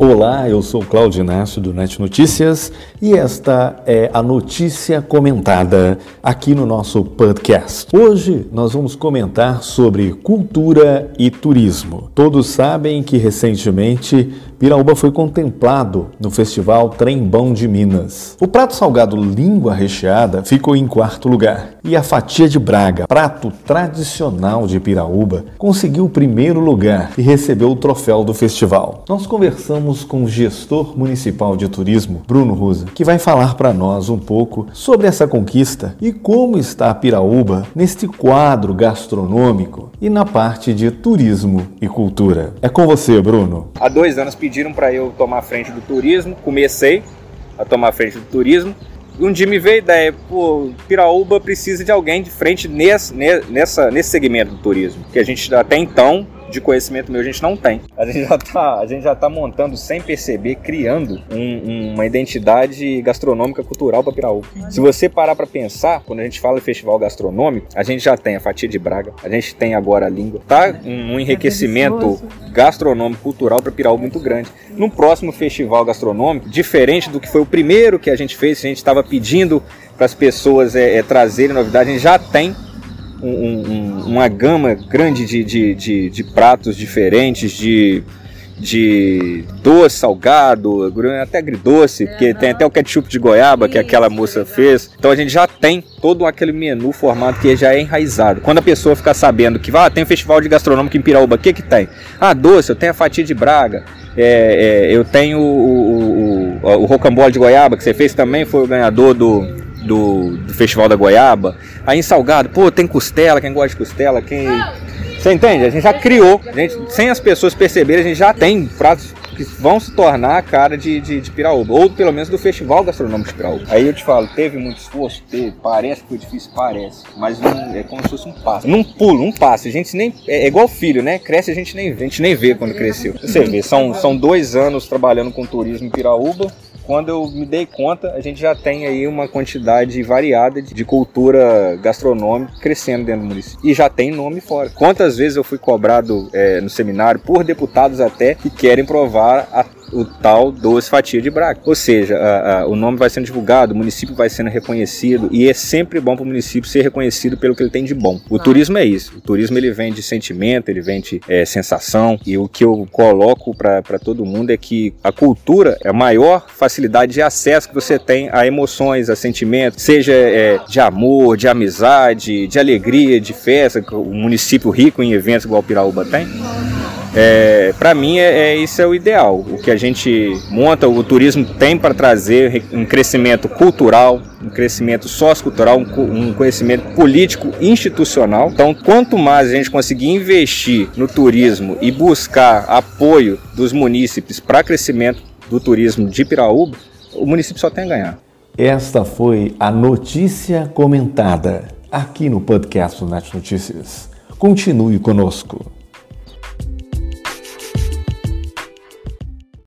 o Olá, eu sou Cláudio Inácio do Net Notícias e esta é a notícia comentada aqui no nosso podcast. Hoje nós vamos comentar sobre cultura e turismo. Todos sabem que recentemente Piraúba foi contemplado no Festival Trembão de Minas. O prato salgado língua recheada ficou em quarto lugar e a fatia de Braga, prato tradicional de Piraúba, conseguiu o primeiro lugar e recebeu o troféu do festival. Nós conversamos com o gestor municipal de turismo, Bruno Rosa, que vai falar para nós um pouco sobre essa conquista e como está Piraúba neste quadro gastronômico e na parte de turismo e cultura. É com você, Bruno. Há dois anos pediram para eu tomar frente do turismo, comecei a tomar frente do turismo. Um dia me veio a ideia, pô, Piraúba precisa de alguém de frente nesse, nessa, nesse segmento do turismo, que a gente até então de conhecimento meu a gente não tem. A gente já está a gente já tá montando sem perceber, criando um, uma identidade gastronômica cultural para Piraú. Se você parar para pensar, quando a gente fala em festival gastronômico, a gente já tem a fatia de Braga, a gente tem agora a língua, tá um, um enriquecimento gastronômico cultural para Piraú muito grande. No próximo festival gastronômico, diferente do que foi o primeiro que a gente fez, a gente estava pedindo para as pessoas é, é, trazerem novidade, a gente já tem um, um, uma gama grande de, de, de, de pratos diferentes, de, de doce, salgado, até agridoce, porque tem até o ketchup de goiaba que aquela moça fez. Então a gente já tem todo aquele menu formado que já é enraizado. Quando a pessoa ficar sabendo que ah, tem um festival de gastronômico em Piraúba, o que que tem? Ah, doce, eu tenho a fatia de Braga, é, é, eu tenho o, o, o, o rocambole de goiaba que você fez também, foi o ganhador do, do, do Festival da Goiaba. Aí em Salgado, pô, tem costela, quem gosta de costela, quem. Você entende? A gente já criou, a gente, sem as pessoas perceberem, a gente já tem pratos que vão se tornar a cara de, de, de Piraúba, ou pelo menos do Festival Gastronômico de Piraúba. Aí eu te falo, teve muito esforço? Teve, parece que foi difícil, parece, mas um, é como se fosse um passo. Num pulo, um passo, a gente nem, é, é igual filho, né? Cresce a gente nem vê, a gente nem vê quando cresceu. Você vê, são, são dois anos trabalhando com turismo em Piraúba, quando eu me dei conta, a gente já tem aí uma quantidade variada de cultura gastronômica crescendo dentro do município. E já tem nome fora. Quantas vezes eu fui cobrado é, no seminário por deputados até que querem provar a o tal doce fatia de Braga. Ou seja, a, a, o nome vai sendo divulgado, o município vai sendo reconhecido e é sempre bom para o município ser reconhecido pelo que ele tem de bom. O turismo é isso. O turismo ele vem de sentimento, ele vem de é, sensação e o que eu coloco para todo mundo é que a cultura é a maior facilidade de acesso que você tem a emoções, a sentimentos, seja é, de amor, de amizade, de alegria, de festa, o município rico em eventos igual o Piraúba tem. É, para mim, é, é, isso é o ideal. O que a gente monta, o turismo tem para trazer um crescimento cultural, um crescimento sociocultural, um, um conhecimento político institucional. Então, quanto mais a gente conseguir investir no turismo e buscar apoio dos munícipes para crescimento do turismo de Piraúba, o município só tem a ganhar. Esta foi a notícia comentada aqui no podcast do Net Notícias. Continue conosco.